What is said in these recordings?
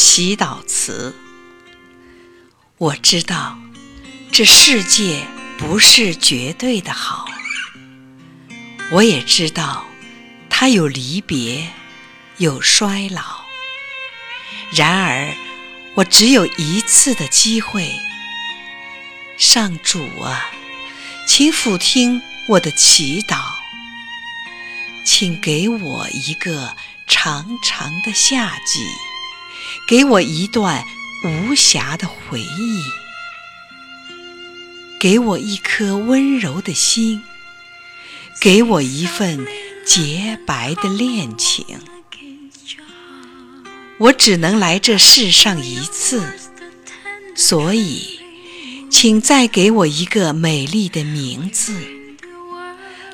祈祷词。我知道，这世界不是绝对的好。我也知道，它有离别，有衰老。然而，我只有一次的机会。上主啊，请俯听我的祈祷，请给我一个长长的夏季，给我一段无暇的回忆，给我一颗温柔的心。给我一份洁白的恋情，我只能来这世上一次，所以，请再给我一个美丽的名字，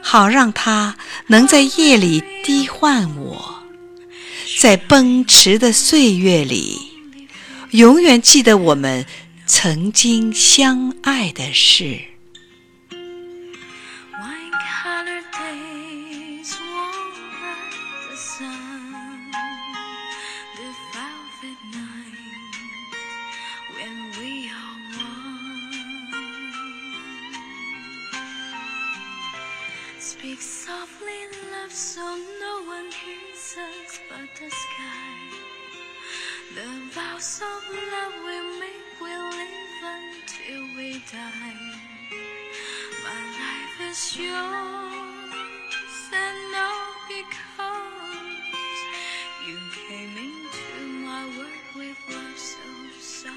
好让它能在夜里低唤我，在奔驰的岁月里，永远记得我们曾经相爱的事。Speak softly, love, so no one hears us but the sky. The vows of love we make will live until we die. My life is yours, and all because you came into my world with love so soft.